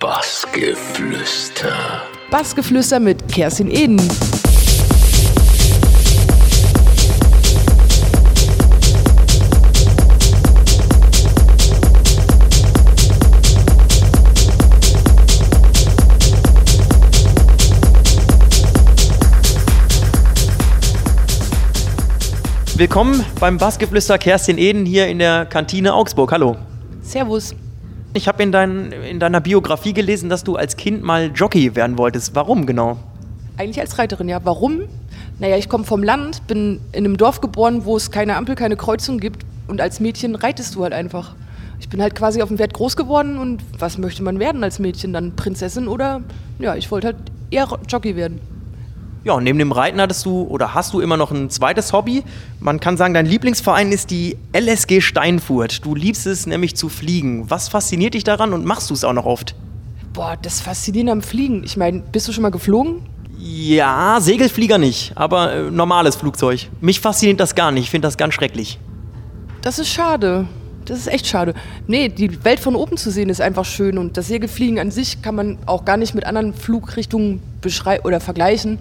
Bassgeflüster. Bassgeflüster mit Kerstin Eden. Willkommen beim Bassgeflüster Kerstin Eden hier in der Kantine Augsburg. Hallo. Servus. Ich habe in, dein, in deiner Biografie gelesen, dass du als Kind mal Jockey werden wolltest. Warum genau? Eigentlich als Reiterin, ja. Warum? Naja, ich komme vom Land, bin in einem Dorf geboren, wo es keine Ampel, keine Kreuzung gibt. Und als Mädchen reitest du halt einfach. Ich bin halt quasi auf dem Pferd groß geworden und was möchte man werden als Mädchen? Dann Prinzessin oder, ja, ich wollte halt eher Jockey werden. Ja, neben dem Reiten hattest du oder hast du immer noch ein zweites Hobby. Man kann sagen, dein Lieblingsverein ist die LSG Steinfurt. Du liebst es nämlich zu fliegen. Was fasziniert dich daran und machst du es auch noch oft? Boah, das Faszinierende am Fliegen. Ich meine, bist du schon mal geflogen? Ja, Segelflieger nicht, aber äh, normales Flugzeug. Mich fasziniert das gar nicht. Ich finde das ganz schrecklich. Das ist schade. Das ist echt schade. Nee, die Welt von oben zu sehen ist einfach schön und das Segelfliegen an sich kann man auch gar nicht mit anderen Flugrichtungen beschreiben oder vergleichen.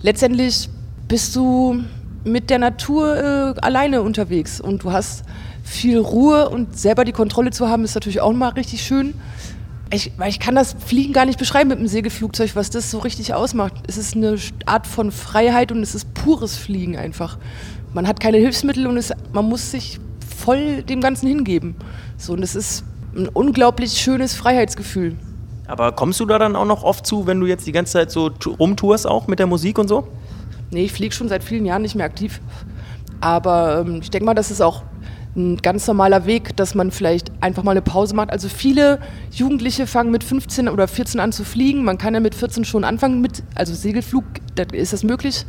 Letztendlich bist du mit der Natur äh, alleine unterwegs und du hast viel Ruhe und selber die Kontrolle zu haben, ist natürlich auch mal richtig schön. Ich, ich kann das Fliegen gar nicht beschreiben mit dem Segelflugzeug, was das so richtig ausmacht. Es ist eine Art von Freiheit und es ist pures Fliegen einfach. Man hat keine Hilfsmittel und es, man muss sich voll dem Ganzen hingeben. So, und es ist ein unglaublich schönes Freiheitsgefühl. Aber kommst du da dann auch noch oft zu, wenn du jetzt die ganze Zeit so rumtourst, auch mit der Musik und so? Nee, ich fliege schon seit vielen Jahren nicht mehr aktiv. Aber ähm, ich denke mal, das ist auch ein ganz normaler Weg, dass man vielleicht einfach mal eine Pause macht. Also viele Jugendliche fangen mit 15 oder 14 an zu fliegen. Man kann ja mit 14 schon anfangen mit, also Segelflug, ist das möglich.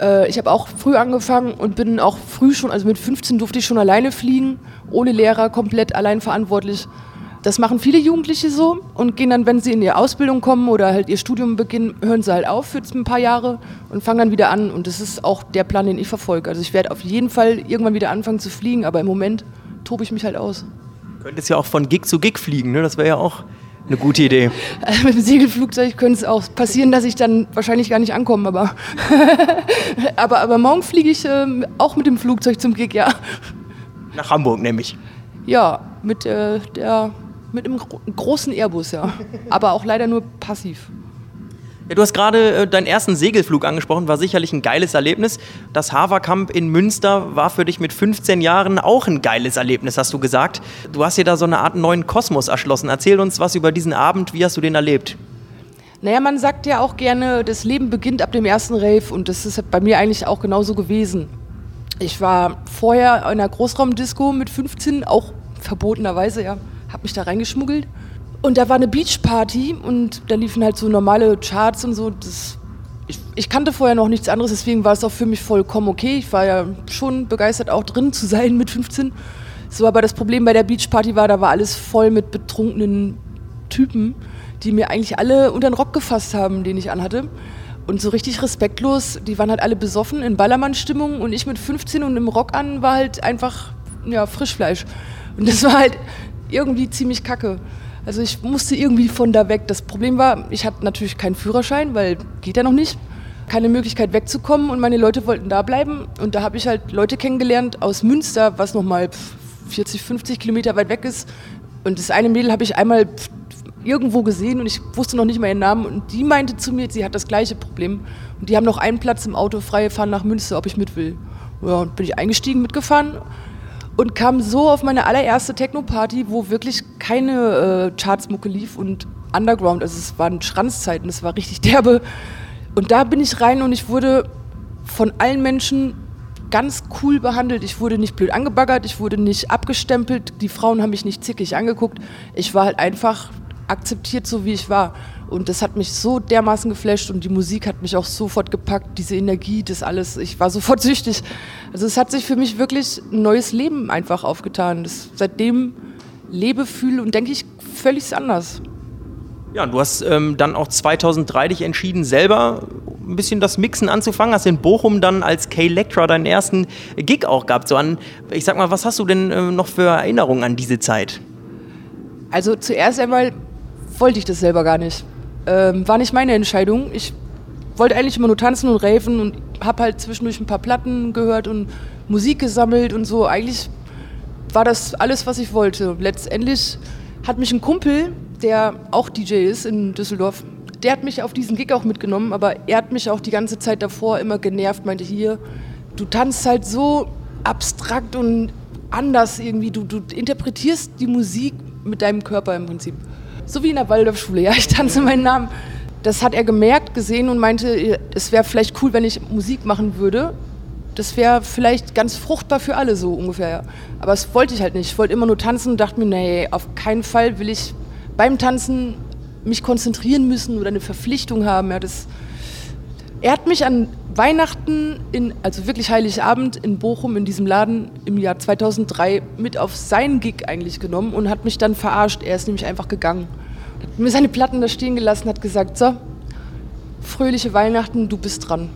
Äh, ich habe auch früh angefangen und bin auch früh schon, also mit 15 durfte ich schon alleine fliegen, ohne Lehrer, komplett allein verantwortlich. Das machen viele Jugendliche so und gehen dann, wenn sie in ihre Ausbildung kommen oder halt ihr Studium beginnen, hören sie halt auf für ein paar Jahre und fangen dann wieder an. Und das ist auch der Plan, den ich verfolge. Also ich werde auf jeden Fall irgendwann wieder anfangen zu fliegen, aber im Moment tobe ich mich halt aus. Du könntest ja auch von Gig zu Gig fliegen, ne? das wäre ja auch eine gute Idee. Also mit dem Segelflugzeug könnte es auch passieren, dass ich dann wahrscheinlich gar nicht ankomme, aber, aber, aber morgen fliege ich äh, auch mit dem Flugzeug zum Gig, ja. Nach Hamburg nämlich. Ja, mit, äh, der, mit einem gro großen Airbus, ja. aber auch leider nur passiv. Ja, du hast gerade äh, deinen ersten Segelflug angesprochen, war sicherlich ein geiles Erlebnis. Das Haverkamp in Münster war für dich mit 15 Jahren auch ein geiles Erlebnis, hast du gesagt. Du hast dir da so eine Art neuen Kosmos erschlossen. Erzähl uns was über diesen Abend, wie hast du den erlebt? Naja, man sagt ja auch gerne, das Leben beginnt ab dem ersten Rave und das ist bei mir eigentlich auch genauso gewesen. Ich war vorher in einer Großraumdisco mit 15, auch verbotenerweise, ja, hab mich da reingeschmuggelt und da war eine Beachparty und da liefen halt so normale Charts und so. Das, ich, ich, kannte vorher noch nichts anderes, deswegen war es auch für mich vollkommen okay. Ich war ja schon begeistert, auch drin zu sein mit 15. So, aber das Problem bei der Beachparty war, da war alles voll mit betrunkenen Typen, die mir eigentlich alle unter den Rock gefasst haben, den ich anhatte. Und so richtig respektlos, die waren halt alle besoffen in Ballermann-Stimmung und ich mit 15 und im Rock an war halt einfach, ja, Frischfleisch. Und das war halt irgendwie ziemlich kacke. Also ich musste irgendwie von da weg. Das Problem war, ich hatte natürlich keinen Führerschein, weil geht ja noch nicht. Keine Möglichkeit wegzukommen und meine Leute wollten da bleiben. Und da habe ich halt Leute kennengelernt aus Münster, was nochmal 40, 50 Kilometer weit weg ist. Und das eine Mädel habe ich einmal irgendwo gesehen und ich wusste noch nicht mal ihren Namen. Und die meinte zu mir, sie hat das gleiche Problem. Und die haben noch einen Platz im Auto frei, fahren nach Münster, ob ich mit will. Ja, und bin ich eingestiegen, mitgefahren und kam so auf meine allererste Techno-Party, wo wirklich keine äh, Chartsmucke lief und Underground, also es waren Schranzzeiten, es war richtig derbe. Und da bin ich rein und ich wurde von allen Menschen ganz cool behandelt. Ich wurde nicht blöd angebaggert, ich wurde nicht abgestempelt, die Frauen haben mich nicht zickig angeguckt. Ich war halt einfach akzeptiert, so wie ich war. Und das hat mich so dermaßen geflasht und die Musik hat mich auch sofort gepackt, diese Energie, das alles. Ich war sofort süchtig. Also es hat sich für mich wirklich ein neues Leben einfach aufgetan. Das, seitdem lebe, fühle und denke ich völlig anders. Ja, und du hast ähm, dann auch 2003 dich entschieden, selber ein bisschen das Mixen anzufangen. Hast in Bochum dann als K-Lectra deinen ersten Gig auch gehabt. So an, ich sag mal, was hast du denn äh, noch für Erinnerungen an diese Zeit? Also zuerst einmal wollte ich das selber gar nicht. Ähm, war nicht meine Entscheidung. Ich wollte eigentlich immer nur tanzen und raven und habe halt zwischendurch ein paar Platten gehört und Musik gesammelt und so. Eigentlich war das alles, was ich wollte. Letztendlich hat mich ein Kumpel, der auch DJ ist in Düsseldorf, der hat mich auf diesen Gig auch mitgenommen, aber er hat mich auch die ganze Zeit davor immer genervt, meinte hier, du tanzt halt so abstrakt und anders irgendwie, du, du interpretierst die Musik mit deinem Körper im Prinzip. So wie in der Waldorfschule, ja, ich tanze meinen Namen. Das hat er gemerkt, gesehen und meinte, es wäre vielleicht cool, wenn ich Musik machen würde. Das wäre vielleicht ganz fruchtbar für alle so ungefähr. Ja. Aber das wollte ich halt nicht. Ich wollte immer nur tanzen und dachte mir, nee, auf keinen Fall will ich beim Tanzen mich konzentrieren müssen oder eine Verpflichtung haben. Ja, das, er hat mich an Weihnachten, in, also wirklich Heiligabend in Bochum in diesem Laden im Jahr 2003 mit auf seinen Gig eigentlich genommen und hat mich dann verarscht. Er ist nämlich einfach gegangen. Hat mir seine Platten da stehen gelassen, hat gesagt, so, fröhliche Weihnachten, du bist dran.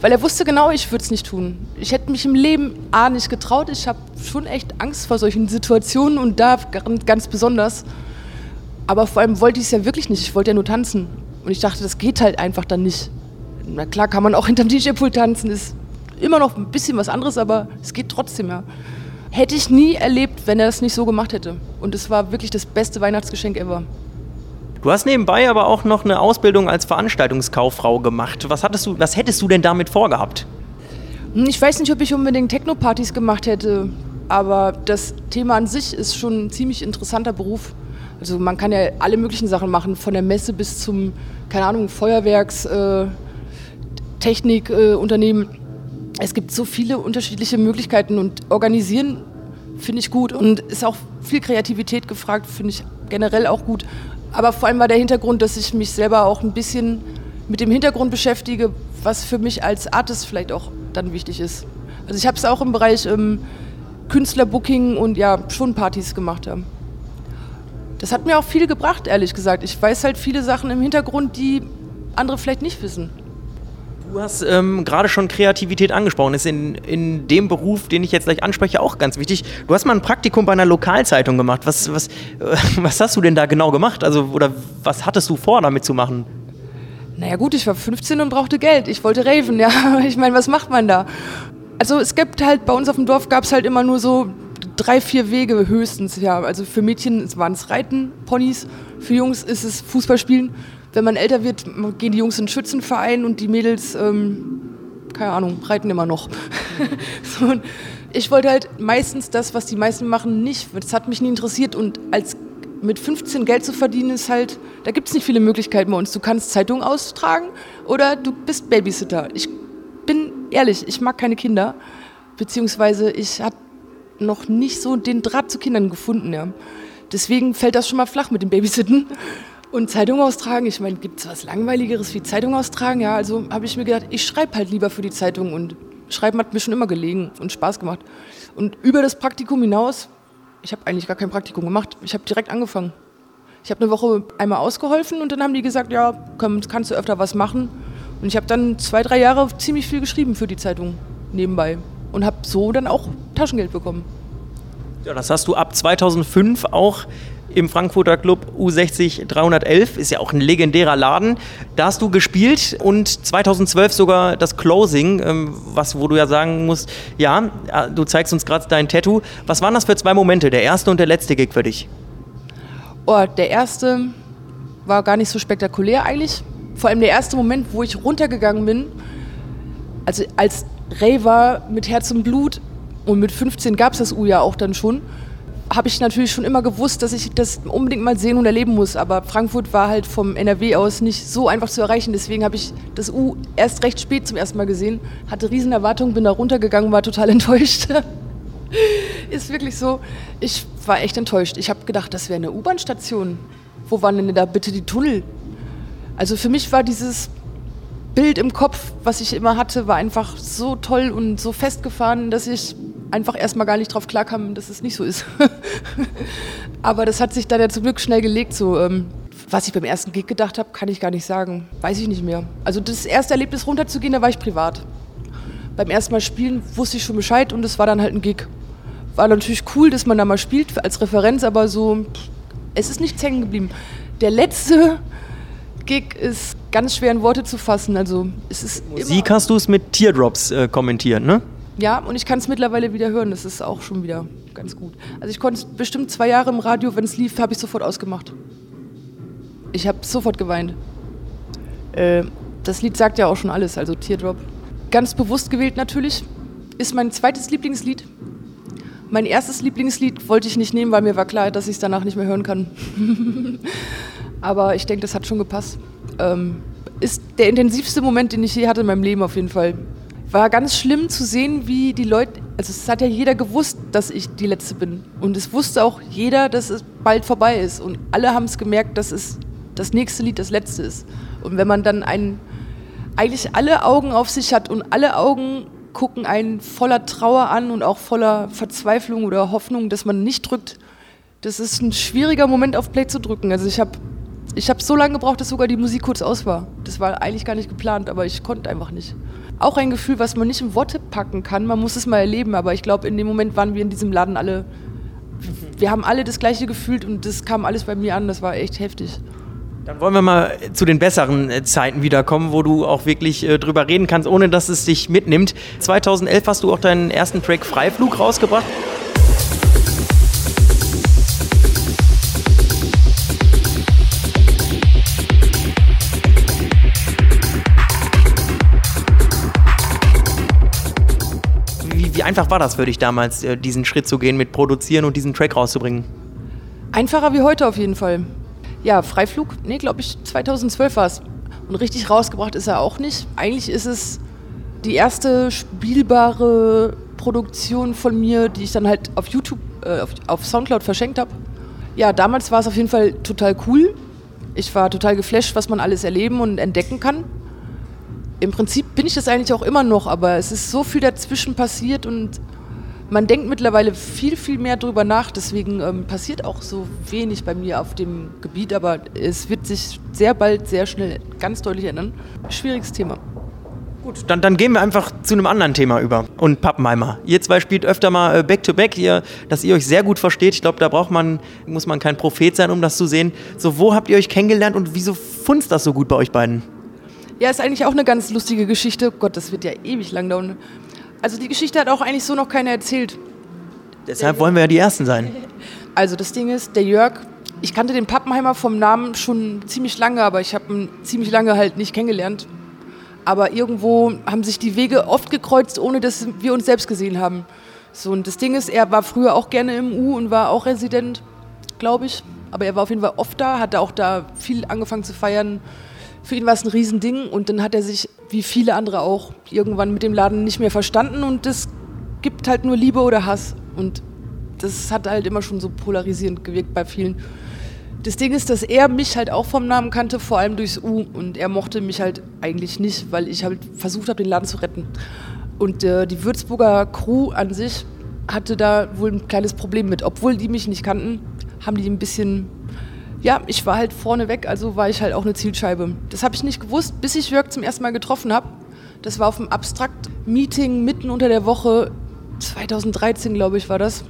Weil er wusste genau, ich würde es nicht tun. Ich hätte mich im Leben A nicht getraut. Ich habe schon echt Angst vor solchen Situationen und da ganz besonders. Aber vor allem wollte ich es ja wirklich nicht. Ich wollte ja nur tanzen. Und ich dachte, das geht halt einfach dann nicht. Na klar kann man auch hinterm DJ-Pool tanzen, ist immer noch ein bisschen was anderes, aber es geht trotzdem, ja. Hätte ich nie erlebt, wenn er das nicht so gemacht hätte. Und es war wirklich das beste Weihnachtsgeschenk ever. Du hast nebenbei aber auch noch eine Ausbildung als Veranstaltungskauffrau gemacht. Was, hattest du, was hättest du denn damit vorgehabt? Hm, ich weiß nicht, ob ich unbedingt Techno-Partys gemacht hätte, aber das Thema an sich ist schon ein ziemlich interessanter Beruf. Also man kann ja alle möglichen Sachen machen, von der Messe bis zum, keine Ahnung, Feuerwerks, äh, Technikunternehmen. Äh, es gibt so viele unterschiedliche Möglichkeiten und organisieren finde ich gut und ist auch viel Kreativität gefragt, finde ich generell auch gut. Aber vor allem war der Hintergrund, dass ich mich selber auch ein bisschen mit dem Hintergrund beschäftige, was für mich als Artist vielleicht auch dann wichtig ist. Also ich habe es auch im Bereich ähm, Künstlerbooking und ja, schon Partys gemacht. Ja das hat mir auch viel gebracht, ehrlich gesagt. Ich weiß halt viele Sachen im Hintergrund, die andere vielleicht nicht wissen. Du hast ähm, gerade schon Kreativität angesprochen. Das ist in, in dem Beruf, den ich jetzt gleich anspreche, auch ganz wichtig. Du hast mal ein Praktikum bei einer Lokalzeitung gemacht. Was, was, äh, was hast du denn da genau gemacht? Also, oder was hattest du vor, damit zu machen? Naja gut, ich war 15 und brauchte Geld. Ich wollte raven, ja. Ich meine, was macht man da? Also es gibt halt, bei uns auf dem Dorf gab es halt immer nur so drei, vier Wege höchstens, ja. Also für Mädchen waren es Reiten, Ponys, für Jungs ist es Fußballspielen. Wenn man älter wird, gehen die Jungs in den Schützenverein und die Mädels, ähm, keine Ahnung, reiten immer noch. so, ich wollte halt meistens das, was die meisten machen, nicht. Das hat mich nie interessiert und als mit 15 Geld zu verdienen ist halt, da gibt es nicht viele Möglichkeiten bei uns. Du kannst Zeitungen austragen oder du bist Babysitter. Ich bin ehrlich, ich mag keine Kinder, beziehungsweise ich habe noch nicht so den Draht zu Kindern gefunden. Ja. Deswegen fällt das schon mal flach mit dem Babysitten. Und Zeitung austragen, ich meine, gibt es was Langweiligeres wie Zeitung austragen? Ja, also habe ich mir gedacht, ich schreibe halt lieber für die Zeitung und Schreiben hat mir schon immer gelegen und Spaß gemacht. Und über das Praktikum hinaus, ich habe eigentlich gar kein Praktikum gemacht, ich habe direkt angefangen. Ich habe eine Woche einmal ausgeholfen und dann haben die gesagt, ja, komm, kannst du öfter was machen. Und ich habe dann zwei, drei Jahre ziemlich viel geschrieben für die Zeitung nebenbei und habe so dann auch Taschengeld bekommen. Ja, das hast du ab 2005 auch im Frankfurter Club U60 311, ist ja auch ein legendärer Laden. Da hast du gespielt und 2012 sogar das Closing, ähm, was, wo du ja sagen musst, ja, äh, du zeigst uns gerade dein Tattoo. Was waren das für zwei Momente, der erste und der letzte Gig für dich? Oh, der erste war gar nicht so spektakulär eigentlich. Vor allem der erste Moment, wo ich runtergegangen bin, also als Raver mit Herz und Blut und mit 15 gab es das U ja auch dann schon, habe ich natürlich schon immer gewusst, dass ich das unbedingt mal sehen und erleben muss. Aber Frankfurt war halt vom NRW aus nicht so einfach zu erreichen. Deswegen habe ich das U erst recht spät zum ersten Mal gesehen, hatte riesen Erwartungen, bin da runtergegangen, war total enttäuscht. Ist wirklich so. Ich war echt enttäuscht. Ich habe gedacht, das wäre eine U-Bahn-Station. Wo waren denn da bitte die Tunnel? Also für mich war dieses Bild im Kopf, was ich immer hatte, war einfach so toll und so festgefahren, dass ich einfach erstmal gar nicht drauf klarkam, dass es nicht so ist. Aber das hat sich dann ja zum Glück schnell gelegt. So, ähm, was ich beim ersten Gig gedacht habe, kann ich gar nicht sagen. Weiß ich nicht mehr. Also das erste Erlebnis runterzugehen, da war ich privat. Beim ersten Mal spielen wusste ich schon Bescheid und es war dann halt ein Gig. War natürlich cool, dass man da mal spielt als Referenz, aber so, es ist nichts hängen geblieben. Der letzte Gig ist ganz schwer in Worte zu fassen. Also es ist Musik hast du es mit Teardrops äh, kommentiert, ne? Ja, und ich kann es mittlerweile wieder hören. Das ist auch schon wieder ganz gut. Also ich konnte bestimmt zwei Jahre im Radio, wenn es lief, habe ich sofort ausgemacht. Ich habe sofort geweint. Äh, das Lied sagt ja auch schon alles, also Teardrop. Ganz bewusst gewählt natürlich. Ist mein zweites Lieblingslied. Mein erstes Lieblingslied wollte ich nicht nehmen, weil mir war klar, dass ich es danach nicht mehr hören kann. Aber ich denke, das hat schon gepasst. Ähm, ist der intensivste Moment, den ich je hatte in meinem Leben auf jeden Fall. War ganz schlimm zu sehen, wie die Leute, also es hat ja jeder gewusst, dass ich die Letzte bin. Und es wusste auch jeder, dass es bald vorbei ist. Und alle haben es gemerkt, dass es das nächste Lied das letzte ist. Und wenn man dann ein, eigentlich alle Augen auf sich hat und alle Augen gucken einen voller Trauer an und auch voller Verzweiflung oder Hoffnung, dass man nicht drückt, das ist ein schwieriger Moment auf Play zu drücken. Also ich habe ich hab so lange gebraucht, dass sogar die Musik kurz aus war. Das war eigentlich gar nicht geplant, aber ich konnte einfach nicht. Auch ein Gefühl, was man nicht in Worte packen kann. Man muss es mal erleben, aber ich glaube, in dem Moment waren wir in diesem Laden alle, wir haben alle das Gleiche gefühlt und das kam alles bei mir an. Das war echt heftig. Dann wollen wir mal zu den besseren äh, Zeiten wiederkommen, wo du auch wirklich äh, drüber reden kannst, ohne dass es dich mitnimmt. 2011 hast du auch deinen ersten Track Freiflug rausgebracht. Wie, einfach war das für dich damals, äh, diesen Schritt zu gehen mit Produzieren und diesen Track rauszubringen? Einfacher wie heute auf jeden Fall. Ja, Freiflug, nee, glaube ich, 2012 war es. Und richtig rausgebracht ist er auch nicht. Eigentlich ist es die erste spielbare Produktion von mir, die ich dann halt auf YouTube, äh, auf, auf Soundcloud verschenkt habe. Ja, damals war es auf jeden Fall total cool. Ich war total geflasht, was man alles erleben und entdecken kann. Im Prinzip bin ich das eigentlich auch immer noch, aber es ist so viel dazwischen passiert und man denkt mittlerweile viel, viel mehr drüber nach. Deswegen ähm, passiert auch so wenig bei mir auf dem Gebiet, aber es wird sich sehr bald, sehr schnell ganz deutlich ändern. Schwieriges Thema. Gut, dann, dann gehen wir einfach zu einem anderen Thema über. Und Pappenheimer. Ihr zwei spielt öfter mal äh, Back-to-Back, ihr, dass ihr euch sehr gut versteht. Ich glaube, da braucht man, muss man kein Prophet sein, um das zu sehen. So, wo habt ihr euch kennengelernt und wieso funzt das so gut bei euch beiden? Ja, ist eigentlich auch eine ganz lustige Geschichte. Gott, das wird ja ewig lang dauern. Also die Geschichte hat auch eigentlich so noch keiner erzählt. Deshalb wollen wir ja die Ersten sein. Also das Ding ist, der Jörg, ich kannte den Pappenheimer vom Namen schon ziemlich lange, aber ich habe ihn ziemlich lange halt nicht kennengelernt. Aber irgendwo haben sich die Wege oft gekreuzt, ohne dass wir uns selbst gesehen haben. So, und das Ding ist, er war früher auch gerne im U und war auch Resident, glaube ich. Aber er war auf jeden Fall oft da, hatte auch da viel angefangen zu feiern. Für ihn war es ein Riesending und dann hat er sich, wie viele andere auch, irgendwann mit dem Laden nicht mehr verstanden und es gibt halt nur Liebe oder Hass. Und das hat halt immer schon so polarisierend gewirkt bei vielen. Das Ding ist, dass er mich halt auch vom Namen kannte, vor allem durchs U. Und er mochte mich halt eigentlich nicht, weil ich halt versucht habe, den Laden zu retten. Und äh, die Würzburger Crew an sich hatte da wohl ein kleines Problem mit. Obwohl die mich nicht kannten, haben die ein bisschen. Ja, ich war halt vorne weg, also war ich halt auch eine Zielscheibe. Das habe ich nicht gewusst, bis ich Jörg zum ersten Mal getroffen habe. Das war auf einem Abstrakt-Meeting mitten unter der Woche, 2013 glaube ich war das.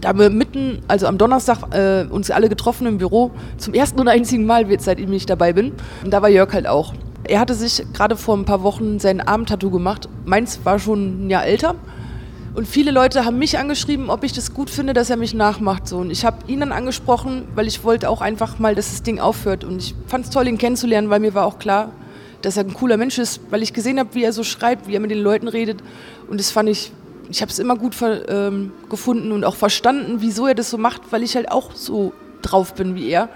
Da haben wir mitten, also am Donnerstag, äh, uns alle getroffen im Büro. Zum ersten und einzigen Mal, seitdem ich dabei bin. Und da war Jörg halt auch. Er hatte sich gerade vor ein paar Wochen sein Armtattoo gemacht. Meins war schon ein Jahr älter. Und viele Leute haben mich angeschrieben, ob ich das gut finde, dass er mich nachmacht. So. Und ich habe ihn dann angesprochen, weil ich wollte auch einfach mal, dass das Ding aufhört. Und ich fand es toll, ihn kennenzulernen, weil mir war auch klar, dass er ein cooler Mensch ist, weil ich gesehen habe, wie er so schreibt, wie er mit den Leuten redet. Und das fand ich, ich habe es immer gut ähm, gefunden und auch verstanden, wieso er das so macht, weil ich halt auch so drauf bin wie er.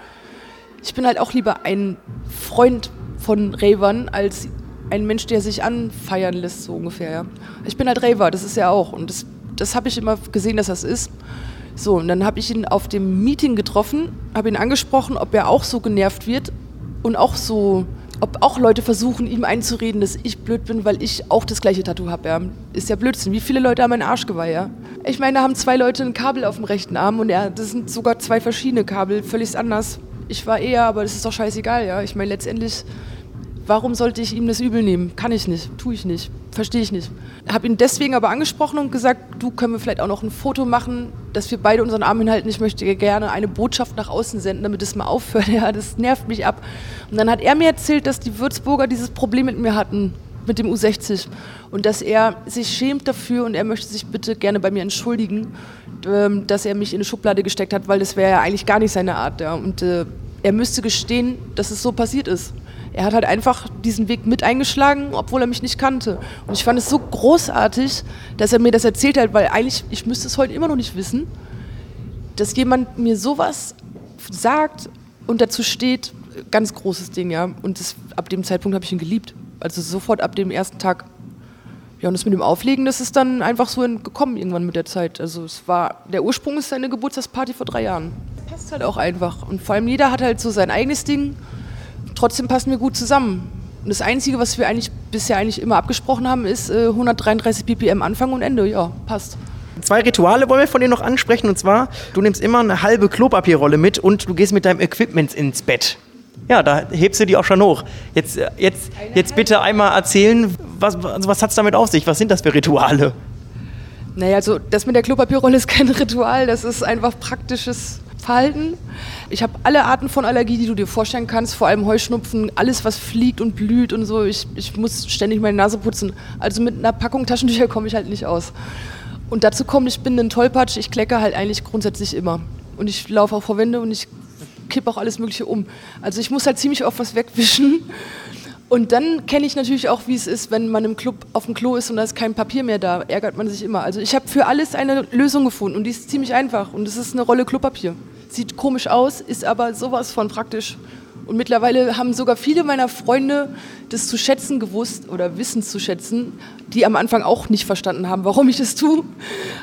Ich bin halt auch lieber ein Freund von Ravern als ein Mensch, der sich anfeiern lässt, so ungefähr. Ja. Ich bin halt Raver, das ist er auch. Und das, das habe ich immer gesehen, dass das ist. So, und dann habe ich ihn auf dem Meeting getroffen, habe ihn angesprochen, ob er auch so genervt wird und auch so, ob auch Leute versuchen, ihm einzureden, dass ich blöd bin, weil ich auch das gleiche Tattoo habe. Ja. Ist ja Blödsinn. Wie viele Leute haben einen Arschgeweih, ja? Ich meine, da haben zwei Leute ein Kabel auf dem rechten Arm und er, das sind sogar zwei verschiedene Kabel, völlig anders. Ich war eher, aber das ist doch scheißegal, ja. Ich meine, letztendlich Warum sollte ich ihm das übel nehmen? Kann ich nicht, tue ich nicht, verstehe ich nicht. Habe ihn deswegen aber angesprochen und gesagt, du können wir vielleicht auch noch ein Foto machen, dass wir beide unseren Arm hinhalten. Ich möchte gerne eine Botschaft nach außen senden, damit es mal aufhört. Ja, das nervt mich ab. Und dann hat er mir erzählt, dass die Würzburger dieses Problem mit mir hatten, mit dem U60. Und dass er sich schämt dafür und er möchte sich bitte gerne bei mir entschuldigen, ähm, dass er mich in eine Schublade gesteckt hat, weil das wäre ja eigentlich gar nicht seine Art. Ja. Und äh, er müsste gestehen, dass es so passiert ist er hat halt einfach diesen Weg mit eingeschlagen, obwohl er mich nicht kannte. Und ich fand es so großartig, dass er mir das erzählt hat, weil eigentlich, ich müsste es heute immer noch nicht wissen, dass jemand mir sowas sagt und dazu steht, ganz großes Ding, ja. Und das, ab dem Zeitpunkt habe ich ihn geliebt. Also sofort ab dem ersten Tag. Ja, und das mit dem Auflegen, das ist dann einfach so gekommen irgendwann mit der Zeit. Also es war, der Ursprung ist seine Geburtstagsparty vor drei Jahren. Passt halt auch einfach. Und vor allem jeder hat halt so sein eigenes Ding trotzdem passen wir gut zusammen. Und das Einzige, was wir eigentlich bisher eigentlich immer abgesprochen haben, ist äh, 133 ppm Anfang und Ende. Ja, passt. Zwei Rituale wollen wir von dir noch ansprechen. Und zwar, du nimmst immer eine halbe Klopapierrolle mit und du gehst mit deinem Equipment ins Bett. Ja, da hebst du die auch schon hoch. Jetzt, äh, jetzt, jetzt bitte einmal erzählen, was, also was hat es damit auf sich? Was sind das für Rituale? Naja, also das mit der Klopapierrolle ist kein Ritual, das ist einfach praktisches Verhalten. Ich habe alle Arten von Allergie, die du dir vorstellen kannst, vor allem Heuschnupfen, alles, was fliegt und blüht und so. Ich, ich muss ständig meine Nase putzen. Also mit einer Packung Taschentücher komme ich halt nicht aus. Und dazu kommt, ich bin ein Tollpatsch, ich klecke halt eigentlich grundsätzlich immer. Und ich laufe auch vor Wände und ich kippe auch alles Mögliche um. Also ich muss halt ziemlich oft was wegwischen. Und dann kenne ich natürlich auch, wie es ist, wenn man im Club auf dem Klo ist und da ist kein Papier mehr da. Ärgert man sich immer. Also ich habe für alles eine Lösung gefunden und die ist ziemlich einfach. Und es ist eine Rolle Klopapier. Sieht komisch aus, ist aber sowas von praktisch. Und mittlerweile haben sogar viele meiner Freunde das zu schätzen gewusst oder wissen zu schätzen, die am Anfang auch nicht verstanden haben, warum ich das tue.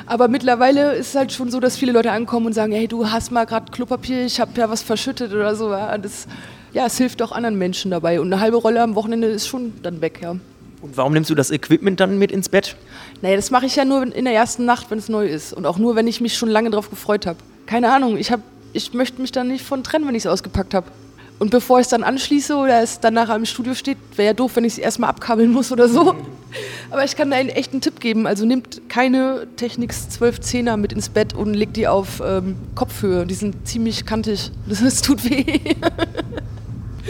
Aber mittlerweile ist es halt schon so, dass viele Leute ankommen und sagen, hey, du hast mal gerade Klopapier, ich habe ja was verschüttet oder so. Das ja, es hilft auch anderen Menschen dabei. Und eine halbe Rolle am Wochenende ist schon dann weg, ja. Und warum nimmst du das Equipment dann mit ins Bett? Naja, das mache ich ja nur in der ersten Nacht, wenn es neu ist. Und auch nur, wenn ich mich schon lange darauf gefreut habe. Keine Ahnung, ich, hab, ich möchte mich dann nicht von trennen, wenn ich es ausgepackt habe. Und bevor ich es dann anschließe oder es dann nachher im Studio steht, wäre ja doof, wenn ich es erstmal abkabeln muss oder so. Aber ich kann da einen echten Tipp geben. Also nehmt keine Technics 1210er mit ins Bett und legt die auf ähm, Kopfhöhe. Die sind ziemlich kantig. Das, das tut weh.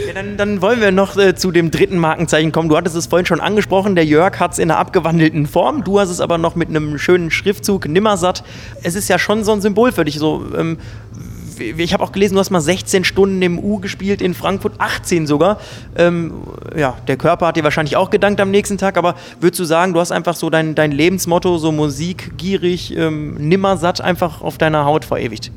Ja, dann, dann, wollen wir noch äh, zu dem dritten Markenzeichen kommen. Du hattest es vorhin schon angesprochen, der Jörg hat es in einer abgewandelten Form. Du hast es aber noch mit einem schönen Schriftzug, Nimmersatt. Es ist ja schon so ein Symbol für dich. So, ähm, ich habe auch gelesen, du hast mal 16 Stunden im U gespielt in Frankfurt, 18 sogar. Ähm, ja, der Körper hat dir wahrscheinlich auch gedankt am nächsten Tag, aber würdest du sagen, du hast einfach so dein, dein Lebensmotto, so musikgierig, ähm, nimmersatt, einfach auf deiner Haut verewigt?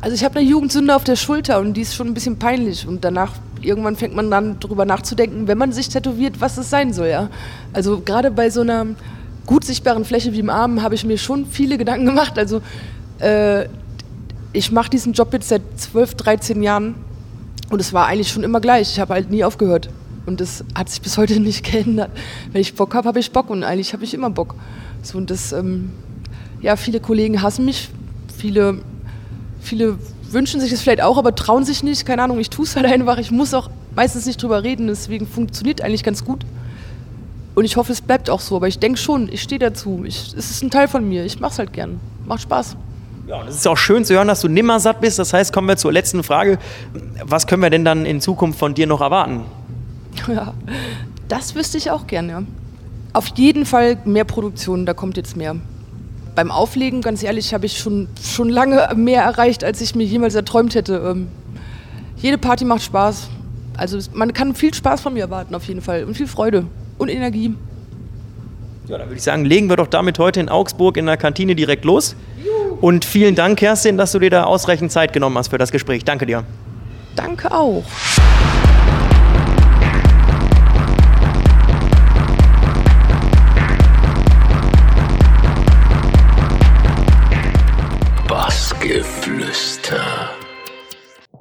Also ich habe eine Jugendsünde auf der Schulter und die ist schon ein bisschen peinlich und danach irgendwann fängt man dann darüber nachzudenken, wenn man sich tätowiert, was es sein soll, ja. Also gerade bei so einer gut sichtbaren Fläche wie im Arm habe ich mir schon viele Gedanken gemacht. Also äh, ich mache diesen Job jetzt seit 12, 13 Jahren und es war eigentlich schon immer gleich. Ich habe halt nie aufgehört. Und das hat sich bis heute nicht geändert. Wenn ich Bock habe, habe ich Bock und eigentlich habe ich immer Bock. So, und das, ähm, ja, viele Kollegen hassen mich, viele, viele wünschen sich das vielleicht auch, aber trauen sich nicht. Keine Ahnung, ich tue es halt einfach. Ich muss auch meistens nicht drüber reden, deswegen funktioniert eigentlich ganz gut. Und ich hoffe, es bleibt auch so. Aber ich denke schon, ich stehe dazu. Ich, es ist ein Teil von mir. Ich mache es halt gern. Macht Spaß. Ja, und es ist auch schön zu hören, dass du nimmer satt bist. Das heißt, kommen wir zur letzten Frage. Was können wir denn dann in Zukunft von dir noch erwarten? Ja, das wüsste ich auch gerne. Ja. Auf jeden Fall mehr Produktion, da kommt jetzt mehr. Beim Auflegen, ganz ehrlich, habe ich schon, schon lange mehr erreicht, als ich mir jemals erträumt hätte. Ähm, jede Party macht Spaß. Also man kann viel Spaß von mir erwarten, auf jeden Fall. Und viel Freude und Energie. Ja, dann würde ich sagen, legen wir doch damit heute in Augsburg in der Kantine direkt los. Und vielen Dank, Kerstin, dass du dir da ausreichend Zeit genommen hast für das Gespräch. Danke dir. Danke auch.